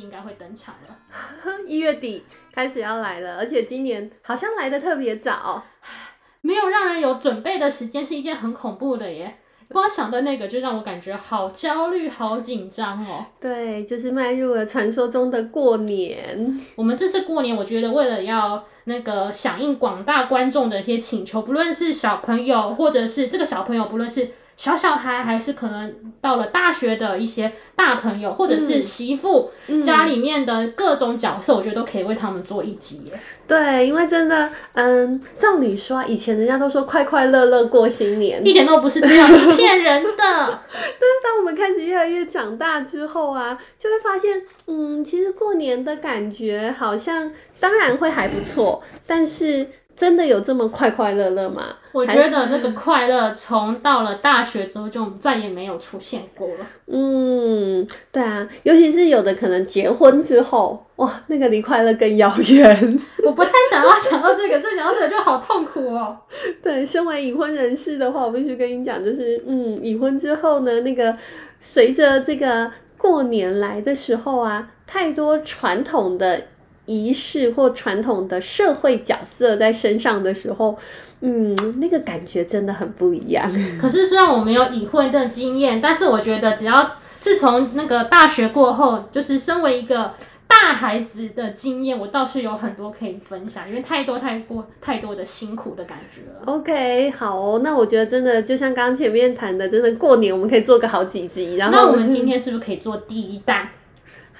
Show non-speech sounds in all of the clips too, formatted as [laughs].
应该会登场了，[laughs] 一月底开始要来了，而且今年好像来的特别早，[sighs] 没有让人有准备的时间是一件很恐怖的耶。光想到那个就让我感觉好焦虑、好紧张哦。对，就是迈入了传说中的过年。我们这次过年，我觉得为了要那个响应广大观众的一些请求，不论是小朋友，或者是这个小朋友，不论是。小小孩还是可能到了大学的一些大朋友，或者是媳妇、嗯、家里面的各种角色，我觉得都可以为他们做一集。对，因为真的，嗯，照理说，以前人家都说快快乐乐过新年，一点都不是这样，是骗人的。[laughs] 但是当我们开始越来越长大之后啊，就会发现，嗯，其实过年的感觉好像当然会还不错，但是。真的有这么快快乐乐吗？我觉得这个快乐从到了大学之后就再也没有出现过了。嗯，对啊，尤其是有的可能结婚之后，哇，那个离快乐更遥远。[laughs] 我不太想要想到这个，再想到这个就好痛苦哦。对，身为已婚人士的话，我必须跟你讲，就是嗯，已婚之后呢，那个随着这个过年来的时候啊，太多传统的。仪式或传统的社会角色在身上的时候，嗯，那个感觉真的很不一样。[laughs] 可是虽然我没有已婚的经验，但是我觉得只要自从那个大学过后，就是身为一个大孩子的经验，我倒是有很多可以分享，因为太多太过太多的辛苦的感觉了。OK，好哦，那我觉得真的就像刚刚前面谈的，真的过年我们可以做个好几集。然后那我们今天是不是可以做第一弹？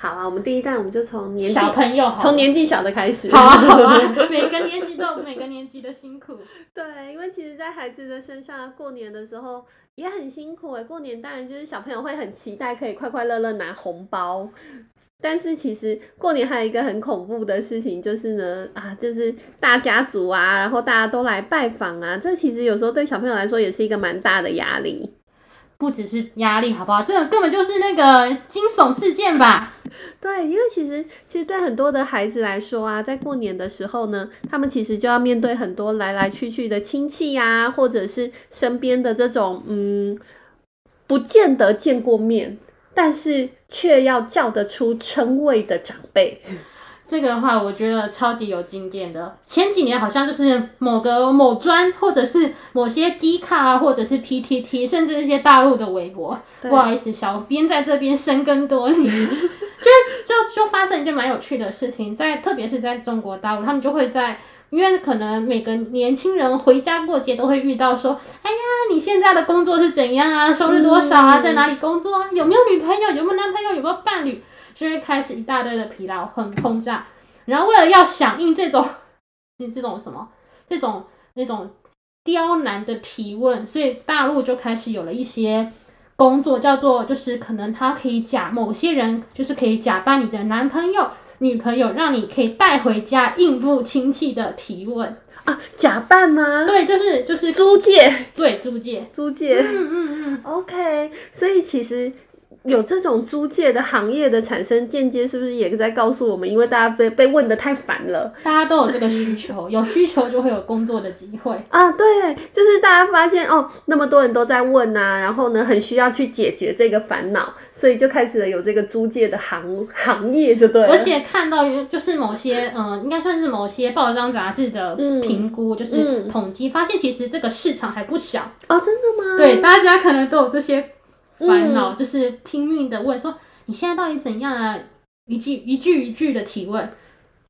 好啊，我们第一代我们就从年纪小朋友，从年纪小的开始。好啊，好啊，[laughs] 每个年纪都有每个年纪的辛苦。对，因为其实，在孩子的身上，过年的时候也很辛苦诶。过年当然就是小朋友会很期待可以快快乐乐拿红包，但是其实过年还有一个很恐怖的事情，就是呢啊，就是大家族啊，然后大家都来拜访啊，这其实有时候对小朋友来说也是一个蛮大的压力。不只是压力，好不好？这根本就是那个惊悚事件吧？对，因为其实，其实对很多的孩子来说啊，在过年的时候呢，他们其实就要面对很多来来去去的亲戚呀、或者是身边的这种嗯，不见得见过面，但是却要叫得出称谓的长辈。这个的话，我觉得超级有经验的。前几年好像就是某个某专，或者是某些 D 卡啊，或者是 PTT，甚至一些大陆的微博。不好意思，小编在这边深耕多年，就就就发生一件蛮有趣的事情，在特别是在中国大陆，他们就会在，因为可能每个年轻人回家过节都会遇到说，哎呀，你现在的工作是怎样啊？收入多少啊？在哪里工作啊？有没有女朋友？有没有男朋友？有没有伴侣？就会开始一大堆的疲劳很轰炸，然后为了要响应这种，[laughs] 这种什么，这种那种刁难的提问，所以大陆就开始有了一些工作，叫做就是可能他可以假某些人，就是可以假扮你的男朋友、女朋友，让你可以带回家应付亲戚的提问。啊，假扮吗？对，就是就是租借，对，租借，租借，嗯嗯嗯，OK，所以其实。有这种租借的行业的产生，间接是不是也在告诉我们？因为大家被被问的太烦了，大家都有这个需求，[laughs] 有需求就会有工作的机会啊。对，就是大家发现哦，那么多人都在问呐、啊，然后呢，很需要去解决这个烦恼，所以就开始了有这个租借的行 [laughs] 行业，就对。而且看到就是某些嗯、呃，应该算是某些报章杂志的评估，嗯、就是统计、嗯、发现，其实这个市场还不小哦。真的吗？对，大家可能都有这些。烦恼就是拼命的问说，你现在到底怎样啊？一句一句一句的提问。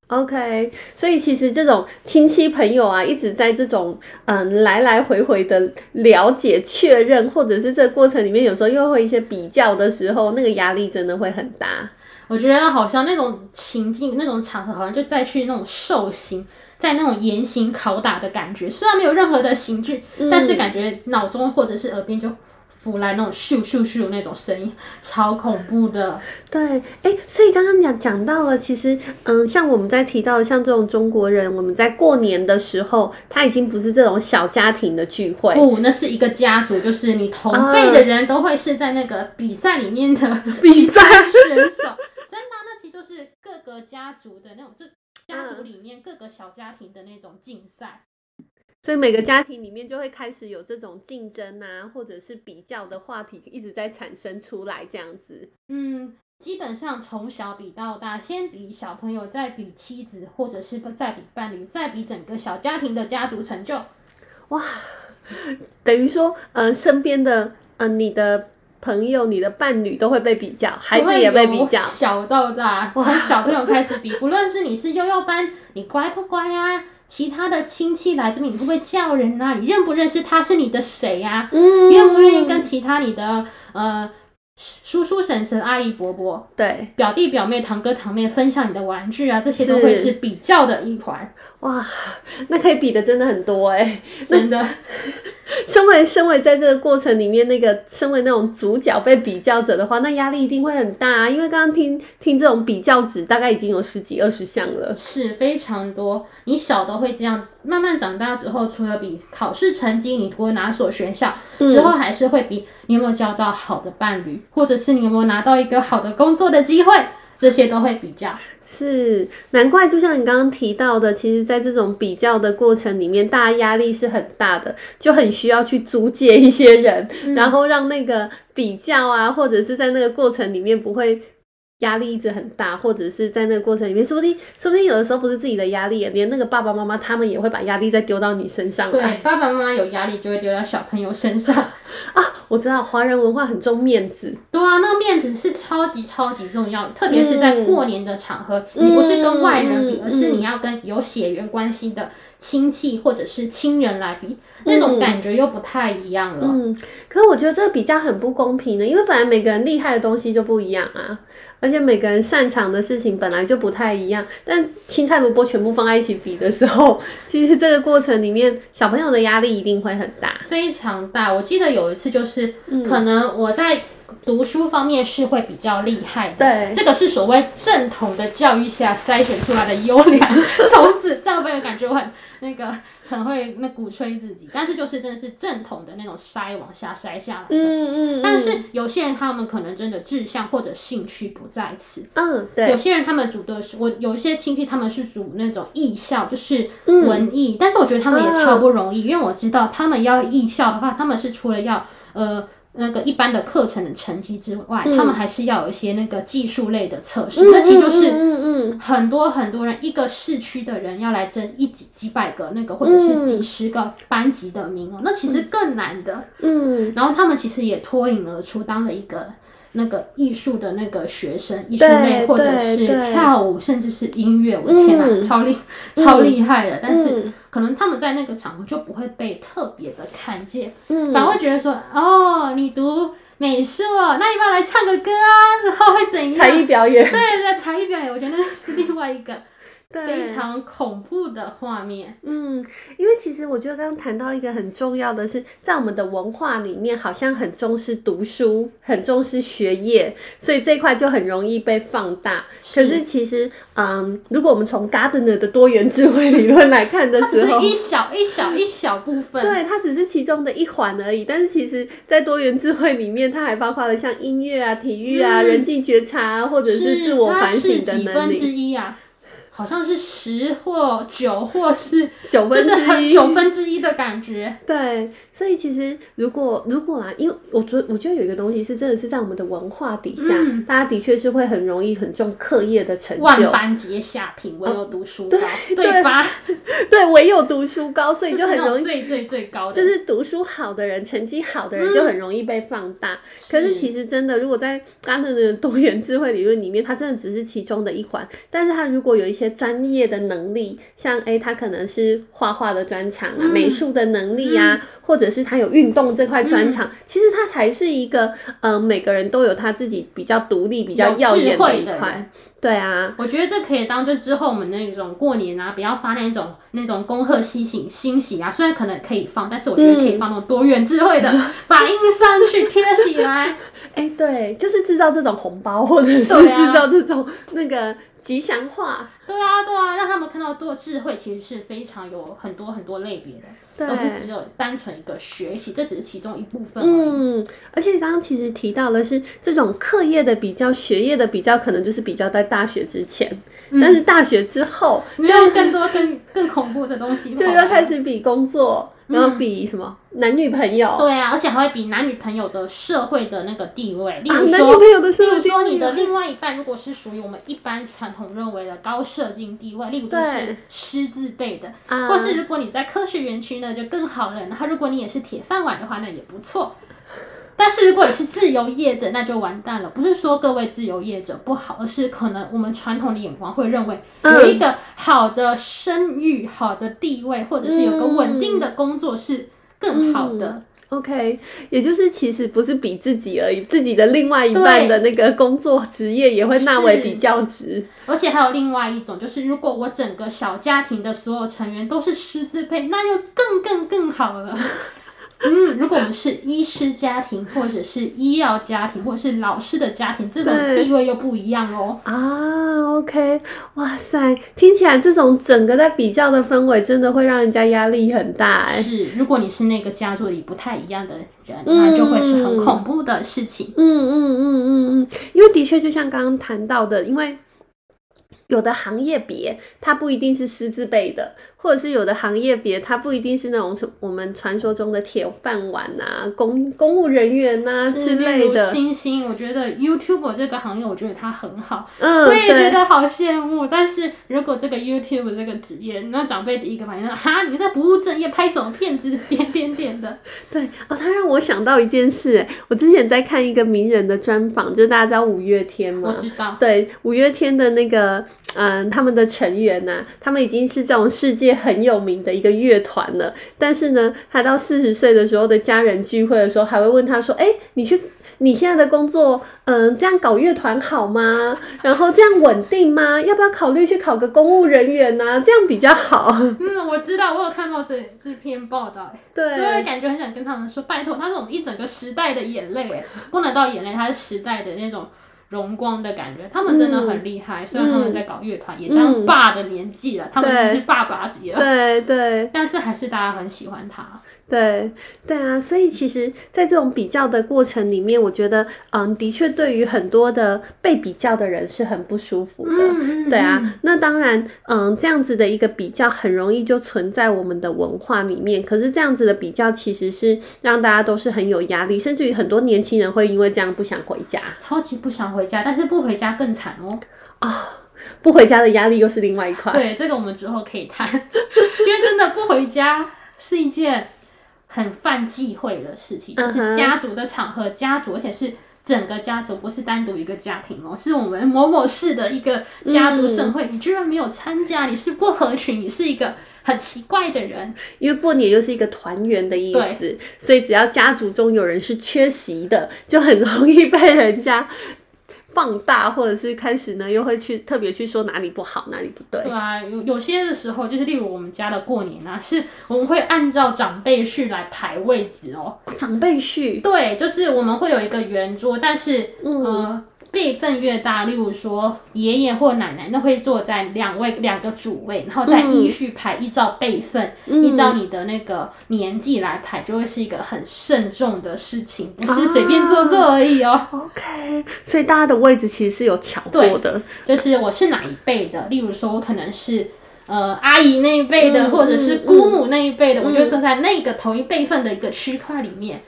OK，所以其实这种亲戚朋友啊，一直在这种嗯来来回回的了解确认，或者是这个过程里面，有时候又会一些比较的时候，那个压力真的会很大。我觉得好像那种情境、那种场合，好像就在去那种受刑，在那种严刑拷打的感觉。虽然没有任何的刑具，嗯、但是感觉脑中或者是耳边就。腐烂那种咻咻咻那种声音，超恐怖的。对，哎、欸，所以刚刚讲讲到了，其实，嗯，像我们在提到像这种中国人，我们在过年的时候，他已经不是这种小家庭的聚会，不，那是一个家族，就是你同辈的人都会是在那个比赛里面的 [laughs] 比赛选手，真的，那其实就是各个家族的那种，就家族里面各个小家庭的那种竞赛。所以每个家庭里面就会开始有这种竞争啊，或者是比较的话题一直在产生出来，这样子。嗯，基本上从小比到大，先比小朋友，再比妻子，或者是再比伴侣，再比整个小家庭的家族成就。哇，等于说，呃，身边的，呃，你的朋友、你的伴侣都会被比较，孩子也被比较，小到大，从小朋友开始比，不论是你是幼幼班，你乖不乖啊？其他的亲戚来这边，你会不会叫人啊？你认不认识他是你的谁呀？嗯，愿不愿意跟其他你的呃叔叔婶婶、阿姨伯伯、对表弟表妹、堂哥堂妹分享你的玩具啊？这些都会是比较的一环。哇，那可以比的真的很多哎、欸，真的。[laughs] 身为身为在这个过程里面那个身为那种主角被比较者的话，那压力一定会很大啊！因为刚刚听听这种比较值，大概已经有十几二十项了，是非常多。你小的会这样，慢慢长大之后，除了比考试成绩，你读哪所学校，之后还是会比你有没有交到好的伴侣，或者是你有没有拿到一个好的工作的机会。这些都会比较，是难怪。就像你刚刚提到的，其实，在这种比较的过程里面，大家压力是很大的，就很需要去租借一些人，嗯、然后让那个比较啊，或者是在那个过程里面不会。压力一直很大，或者是在那个过程里面，说不定，说不定有的时候不是自己的压力，连那个爸爸妈妈他们也会把压力再丢到你身上。对，爸爸妈妈有压力就会丢到小朋友身上 [laughs] 啊。我知道华人文化很重面子，对啊，那个面子是超级超级重要的，特别是在过年的场合，嗯、你不是跟外人比，嗯、而是你要跟有血缘关系的亲戚或者是亲人来比，嗯、那种感觉又不太一样了。嗯，可是我觉得这个比较很不公平的，因为本来每个人厉害的东西就不一样啊。而且每个人擅长的事情本来就不太一样，但青菜萝卜全部放在一起比的时候，其实这个过程里面小朋友的压力一定会很大，非常大。我记得有一次就是，可能我在读书方面是会比较厉害的，对，这个是所谓正统的教育下筛选出来的优良种子，这样会有感觉我很那个。可能会那鼓吹自己，但是就是真的是正统的那种筛往下筛下来的。嗯嗯。但是有些人他们可能真的志向或者兴趣不在此。嗯，对。有些人他们组的是我有一些亲戚他们是组那种艺校，就是文艺，但是我觉得他们也超不容易，因为我知道他们要艺校的话，他们是除了要呃。那个一般的课程的成绩之外，嗯、他们还是要有一些那个技术类的测试。那、嗯、其实就是很多很多人，一个市区的人要来争一几几百个那个，或者是几十个班级的名额，嗯、那其实更难的。嗯，然后他们其实也脱颖而出，当了一个。那个艺术的那个学生，艺术类或者是跳舞，甚至是音乐，我的天哪，嗯、超厉超厉害的！嗯、但是可能他们在那个场合就不会被特别的看见，嗯、反而会觉得说：“哦，你读美术，那要不要来唱个歌啊？然后会怎样？”才艺表演，对对，才艺表演，我觉得那是另外一个。非常恐怖的画面。嗯，因为其实我觉得刚刚谈到一个很重要的是，在我们的文化里面，好像很重视读书，很重视学业，所以这一块就很容易被放大。是可是其实，嗯，如果我们从 Gardner 的多元智慧理论来看的时候，是一小一小一小部分，对，它只是其中的一环而已。但是其实，在多元智慧里面，它还包括了像音乐啊、体育啊、嗯、人际觉察啊，或者是自我反省的能力。是几分之一啊？好像是十或九，或是 [laughs] 九分之一，九分之一的感觉。对，所以其实如果如果啦，因为我觉我觉得有一个东西是真的是在我们的文化底下，嗯、大家的确是会很容易很重课业的成就。万般皆下品，唯有读书高，哦、对对吧？[laughs] 对，唯有读书高，所以就很容易最最最高的，就是读书好的人，成绩好的人就很容易被放大。嗯、可是其实真的，如果在 Gardner 的多元智慧理论里面，它真的只是其中的一环，但是它如果有一些。些专业的能力，像诶，他可能是画画的专长啊，嗯、美术的能力啊，嗯、或者是他有运动这块专长，嗯、其实他才是一个，嗯、呃，每个人都有他自己比较独立、比较耀眼的一块。对啊，我觉得这可以当做之后我们那种过年啊，不要发那种那种恭贺喜喜欣喜啊，虽然可能可以放，但是我觉得可以放那种多元智慧的，[laughs] 嗯、把印上去贴起来。哎，对，就是制造这种红包，或者是制造这种那个。吉祥话，对啊，对啊，让他们看到多智慧，其实是非常有很多很多类别的，对而不是只有单纯一个学习，这只是其中一部分。嗯，而且刚刚其实提到的是这种课业的比较，学业的比较，可能就是比较在大学之前，嗯、但是大学之后就有更多更更恐怖的东西，[laughs] 就要开始比工作。然后比什么、嗯、男女朋友？对啊，而且还会比男女朋友的社会的那个地位。例如说，啊、男女朋友的社会地位。例如说，你的另外一半如果是属于我们一般传统认为的高社经地位，例如就是师字辈的，对或是如果你在科学园区呢，就更好了。然后如果你也是铁饭碗的话，那也不错。但是如果你是自由业者，那就完蛋了。不是说各位自由业者不好，而是可能我们传统的眼光会认为，有一个好的声誉、好的地位，或者是有个稳定的工作是更好的。嗯嗯、OK，也就是其实不是比自己而已，自己的另外一半的那个工作职业也会纳为比较值。而且还有另外一种，就是如果我整个小家庭的所有成员都是师资配，那就更更更好了。嗯，如果我们是医师家庭，或者是医药家庭，或者是老师的家庭，这种地位又不一样哦。啊，OK，哇塞，听起来这种整个在比较的氛围，真的会让人家压力很大哎。是，如果你是那个家族里不太一样的人，那就会是很恐怖的事情。嗯嗯嗯嗯嗯，因为的确就像刚刚谈到的，因为有的行业别它不一定是师资辈的。或者是有的行业别，它不一定是那种什我们传说中的铁饭碗啊，公公务人员啊之类的。星星，我觉得 YouTuber 这个行业，我觉得它很好，嗯，我也觉得好羡慕。但是如果这个 YouTuber 这个职业，那长辈第一个反应说：哈，你在不务正业，拍什么片子，点点点的。对哦，他让我想到一件事，我之前在看一个名人的专访，就是大家知道五月天吗？我知道。对，五月天的那个嗯，他们的成员呐、啊，他们已经是这种世界。很有名的一个乐团了，但是呢，他到四十岁的时候的家人聚会的时候，还会问他说：“哎、欸，你去你现在的工作，嗯、呃，这样搞乐团好吗？然后这样稳定吗？要不要考虑去考个公务人员呢、啊？这样比较好。”嗯，我知道，我有看到这这篇报道，对，所以感觉很想跟他们说：“拜托，他是我们一整个时代的眼泪，不能到眼泪，他是时代的那种。”荣光的感觉，他们真的很厉害。嗯、虽然他们在搞乐团，嗯、也当爸的年纪了，嗯、他们已经是爸爸级了。对对，但是还是大家很喜欢他。对对啊，所以其实，在这种比较的过程里面，我觉得，嗯，的确，对于很多的被比较的人是很不舒服的。嗯、对啊，那当然，嗯，这样子的一个比较，很容易就存在我们的文化里面。可是，这样子的比较，其实是让大家都是很有压力，甚至于很多年轻人会因为这样不想回家，超级不想回家。但是不回家更惨哦。啊、哦，不回家的压力又是另外一块。对，这个我们之后可以谈，[laughs] 因为真的不回家是一件。很犯忌讳的事情，就是家族的场合，家族，而且是整个家族，不是单独一个家庭哦，是我们某某市的一个家族盛会，嗯、你居然没有参加，你是不合群，你是一个很奇怪的人。因为过年又是一个团圆的意思，所以只要家族中有人是缺席的，就很容易被人家。放大，或者是开始呢，又会去特别去说哪里不好，哪里不对。对啊，有有些的时候，就是例如我们家的过年啊，是我们会按照长辈序来排位置哦。长辈序。对，就是我们会有一个圆桌，但是、嗯、呃。辈分越大，例如说爷爷或奶奶，那会坐在两位两个主位，然后再依序排，依照辈分，嗯、依照你的那个年纪来排，就会是一个很慎重的事情，不是随便坐坐而已哦。啊、OK，所以大家的位置其实是有乔过的，就是我是哪一辈的，例如说我可能是呃阿姨那一辈的，嗯、或者是姑母那一辈的，嗯、我就坐在那个同一辈分的一个区块里面。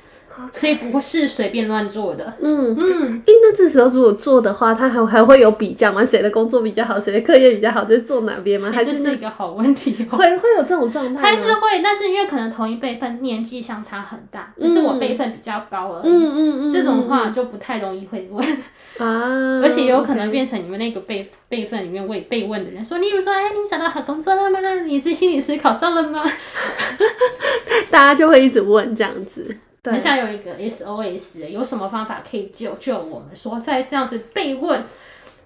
所以不是随便乱做的。嗯嗯，哎，那这时候如果做的话，他还还会有比较吗？谁的工作比较好，谁的课业比较好，就是做哪边吗？还是是一个好问题？会会有这种状态？还是会？但是因为可能同一辈分年纪相差很大，只是我辈分比较高而已。嗯嗯嗯，这种话就不太容易会问 [laughs] 啊，而且有可能变成你们那个辈辈分里面问被问的人说，例如说，哎，你找到好工作了吗？你这心理师考上了吗？[laughs] 大家就会一直问这样子。很想有一个 SOS，有什么方法可以救救我们？说在这样子被问，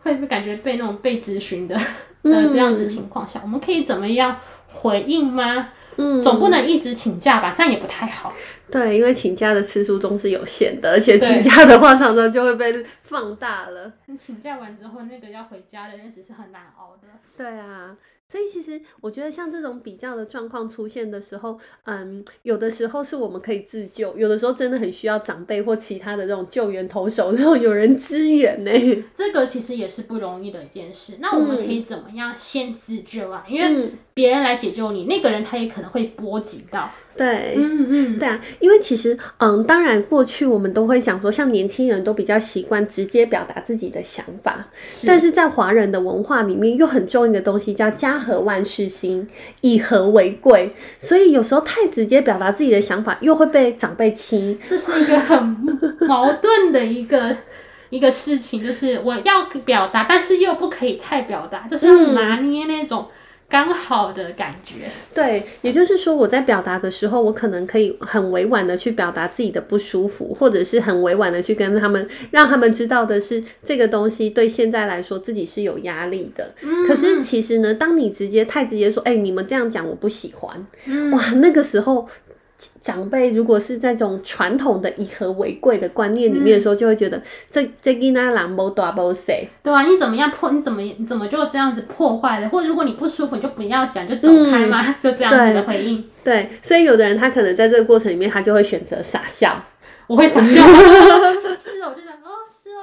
会不会感觉被那种被咨询的呃这样子情况下，嗯、我们可以怎么样回应吗？嗯，总不能一直请假吧，这样也不太好。对，因为请假的次数总是有限的，而且请假的话常常就会被放大了。你请假完之后，那个要回家的日子是很难熬的。对啊。所以其实我觉得像这种比较的状况出现的时候，嗯，有的时候是我们可以自救，有的时候真的很需要长辈或其他的这种救援投手，这种有人支援呢。这个其实也是不容易的一件事。那我们可以怎么样先自救啊？嗯、因为别人来解救你，那个人他也可能会波及到。对，嗯嗯，对啊，因为其实，嗯，当然过去我们都会想说，像年轻人都比较习惯直接表达自己的想法，是但是在华人的文化里面，又很重一个东西叫家和万事兴，以和为贵，所以有时候太直接表达自己的想法，又会被长辈欺，这是一个很矛盾的一个 [laughs] 一个事情，就是我要表达，但是又不可以太表达，就是要拿捏那种。嗯刚好的感觉，对，也就是说，我在表达的时候，我可能可以很委婉的去表达自己的不舒服，或者是很委婉的去跟他们，让他们知道的是这个东西对现在来说自己是有压力的。嗯，可是其实呢，当你直接太直接说，哎，你们这样讲我不喜欢，嗯，哇，那个时候。长辈如果是在这种传统的以和为贵的观念里面的时候，就会觉得、嗯、这这囡仔人无大不谁，对啊，你怎么样破？你怎么你怎么就这样子破坏了？或者如果你不舒服，你就不要讲，就走开嘛，嗯、[laughs] 就这样子的回应对。对，所以有的人他可能在这个过程里面，他就会选择傻笑。我会傻笑，[laughs] [laughs] 是哦，我就觉得哦，是哦，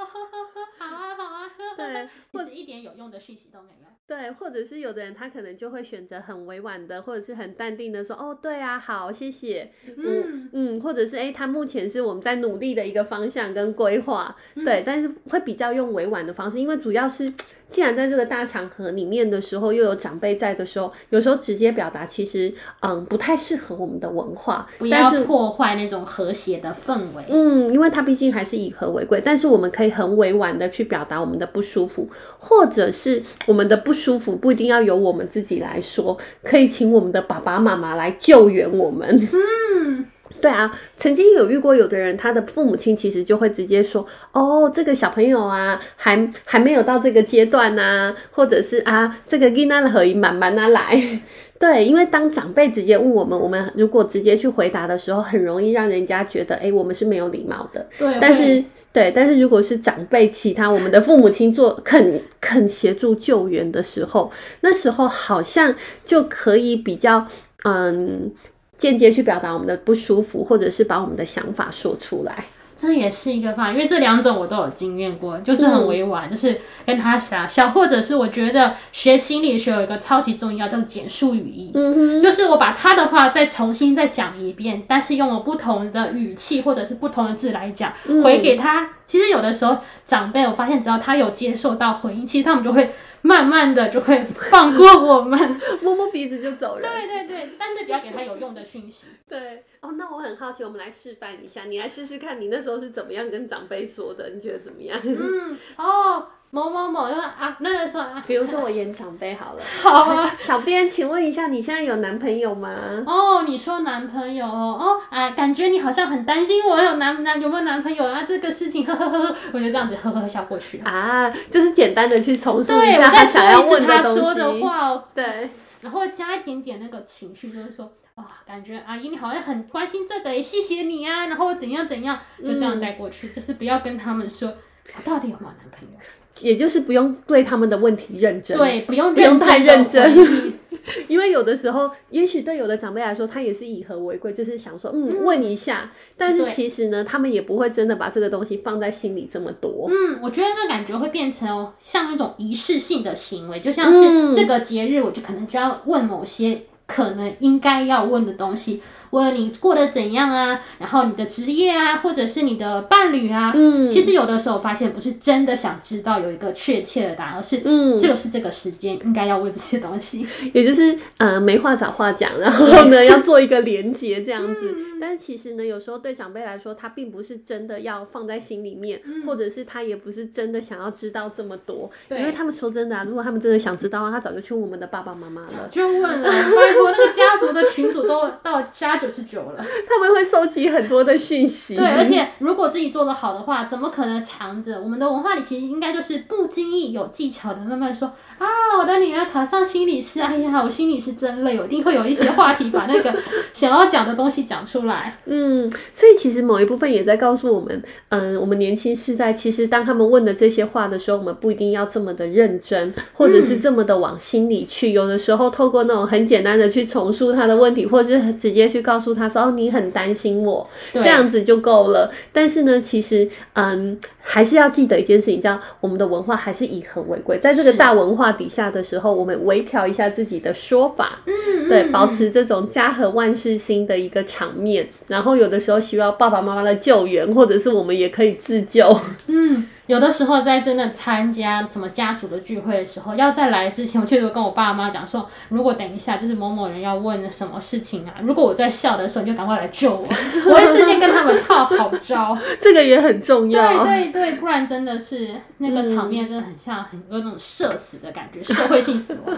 好啊，好啊，对，或者一点有用的讯息都没有。对，或者是有的人他可能就会选择很委婉的，或者是很淡定的说，哦，对啊，好，谢谢，嗯嗯，或者是哎，他目前是我们在努力的一个方向跟规划，对，但是会比较用委婉的方式，因为主要是。既然在这个大场合里面的时候，又有长辈在的时候，有时候直接表达其实嗯不太适合我们的文化，不要破坏那种和谐的氛围。嗯，因为它毕竟还是以和为贵，但是我们可以很委婉的去表达我们的不舒服，或者是我们的不舒服不一定要由我们自己来说，可以请我们的爸爸妈妈来救援我们。[laughs] 嗯。对啊，曾经有遇过有的人，他的父母亲其实就会直接说：“哦，这个小朋友啊，还还没有到这个阶段呐、啊，或者是啊，这个囡仔可以慢慢的来。[laughs] ”对，因为当长辈直接问我们，我们如果直接去回答的时候，很容易让人家觉得，哎，我们是没有礼貌的。对，但是对，对，但是如果是长辈其他我们的父母亲做肯肯协助救援的时候，那时候好像就可以比较嗯。间接去表达我们的不舒服，或者是把我们的想法说出来，这也是一个方法。因为这两种我都有经验过，就是很委婉，嗯、就是跟他傻笑，或者是我觉得学心理学有一个超级重要叫简述语义，嗯哼，就是我把他的话再重新再讲一遍，但是用我不同的语气或者是不同的字来讲，嗯、回给他。其实有的时候长辈，我发现只要他有接受到回应，其实他们就会。慢慢的就会放过我们，摸摸鼻子就走人。对对对，但是不要给他有用的讯息。对哦，那我很好奇，我们来示范一下，你来试试看，你那时候是怎么样跟长辈说的？你觉得怎么样？[laughs] 嗯，哦。某某某，因为啊，那个时候啊，比如说我演长辈好了。[laughs] 好啊，小编，请问一下，你现在有男朋友吗？哦，你说男朋友哦，哎，感觉你好像很担心我有男男有没有男朋友啊？这个事情，呵呵呵，我就这样子呵呵笑过去啊，就是简单的去重述一下他想要问的东西。他说的话哦，对，然后加一点点那个情绪，就是说，哇、哦，感觉阿姨你好像很关心这个，也谢谢你啊，然后怎样怎样，就这样带过去，嗯、就是不要跟他们说我到底有没有男朋友。也就是不用对他们的问题认真，对，不用不用太认真，[laughs] 因为有的时候，也许对有的长辈来说，他也是以和为贵，就是想说，嗯，问一下。但是其实呢，他们也不会真的把这个东西放在心里这么多。嗯，我觉得那感觉会变成像一种仪式性的行为，就像是这个节日，我就可能就要问某些可能应该要问的东西。问你过得怎样啊，然后你的职业啊，或者是你的伴侣啊，嗯，其实有的时候发现不是真的想知道有一个确切的答案，而是嗯，这个是这个时间应该要问这些东西，也就是呃没话找话讲，然后呢要做一个连接这样子。嗯、但是其实呢，有时候对长辈来说，他并不是真的要放在心里面，嗯、或者是他也不是真的想要知道这么多，对因为他们说真的啊，如果他们真的想知道的话，他早就去问我们的爸爸妈妈了，就问了，拜托那个家族的群主都到加九十九了，他们会收集很多的讯息，对，而且如果自己做的好的话，怎么可能藏着？我们的文化里其实应该就是不经意有技巧的慢慢说啊，我的女儿考上心理师，哎呀，我心理师真累，我一定会有一些话题把那个想要讲的东西讲出来。嗯，所以其实某一部分也在告诉我们，嗯，我们年轻世代其实当他们问的这些话的时候，我们不一定要这么的认真，或者是这么的往心里去。嗯、有的时候透过那种很简单的去重述他的问题，或者是直接去告诉他说：“哦，你很担心我。”这样子就够了。但是呢，其实，嗯。还是要记得一件事情，叫我们的文化还是以和为贵。在这个大文化底下的时候，我们微调一下自己的说法，嗯，对，保持这种家和万事兴的一个场面。然后有的时候需要爸爸妈妈的救援，或者是我们也可以自救，[laughs] 嗯。有的时候在真的参加什么家族的聚会的时候，要在来之前，我确实跟我爸妈讲说，如果等一下就是某某人要问什么事情啊，如果我在笑的时候，你就赶快来救我，[laughs] 我会事先跟他们套好招。这个也很重要。对对对，不然真的是那个场面真的很像很多那种社死的感觉，社会性死亡。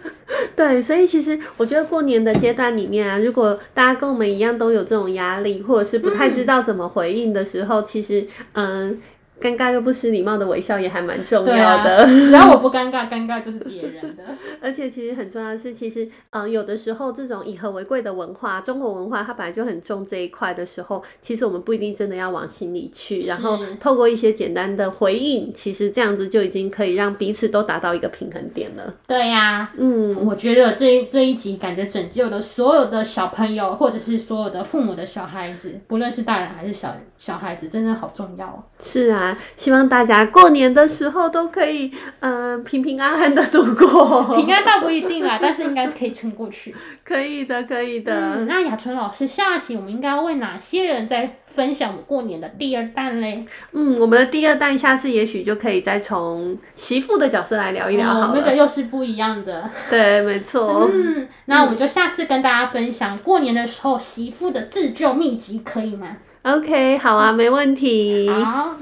[laughs] 对，所以其实我觉得过年的阶段里面啊，如果大家跟我们一样都有这种压力，或者是不太知道怎么回应的时候，嗯、其实嗯。尴尬又不失礼貌的微笑也还蛮重要的。啊，只要我不尴尬，尴尬就是别人的。[laughs] 而且其实很重要的是，其实呃有的时候这种以和为贵的文化，中国文化它本来就很重这一块的时候，其实我们不一定真的要往心里去，然后透过一些简单的回应，其实这样子就已经可以让彼此都达到一个平衡点了。对呀，啊，嗯，我觉得这这一集感觉拯救了所有的小朋友，或者是所有的父母的小孩子，不论是大人还是小小孩子，真的好重要哦。是啊。希望大家过年的时候都可以，嗯、呃，平平安安的度过。[laughs] 平安倒不一定啦，[laughs] 但是应该是可以撑过去。可以的，可以的。嗯、那雅纯老师，下集我们应该要为哪些人在分享我们过年的第二弹嘞？嗯，我们的第二弹，下次也许就可以再从媳妇的角色来聊一聊好了。哦、那个又是不一样的。[laughs] 对，没错。嗯，那我们就下次跟大家分享过年的时候媳妇的自救秘籍，可以吗？OK，好啊，没问题。好。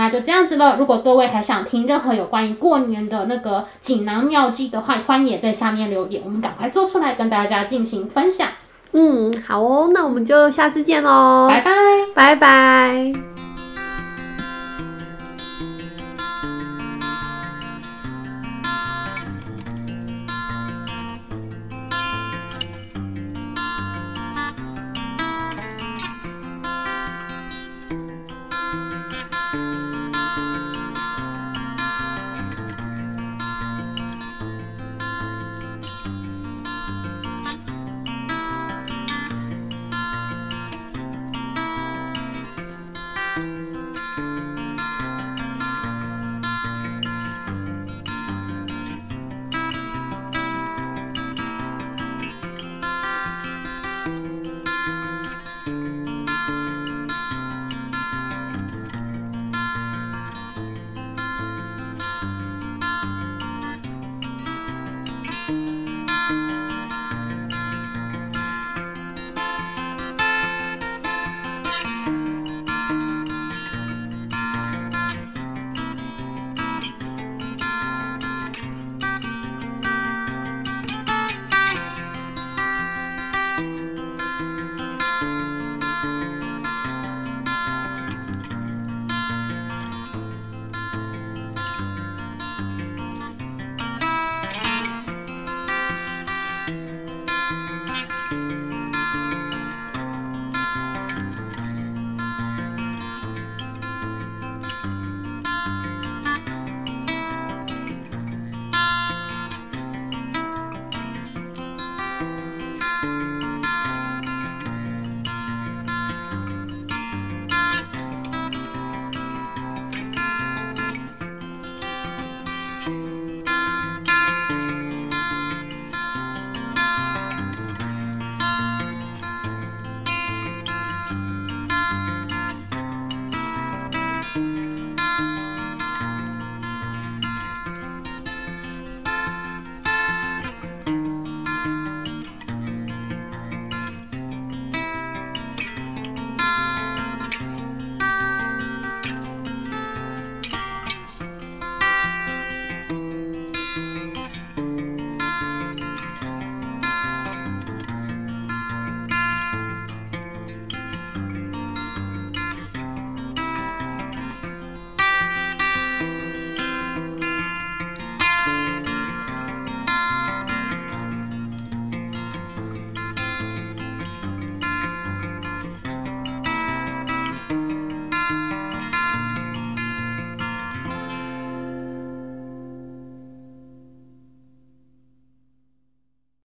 那就这样子了。如果各位还想听任何有关于过年的那个锦囊妙计的话，欢迎也在下面留言，我们赶快做出来跟大家进行分享。嗯，好哦，那我们就下次见喽，拜拜，拜拜。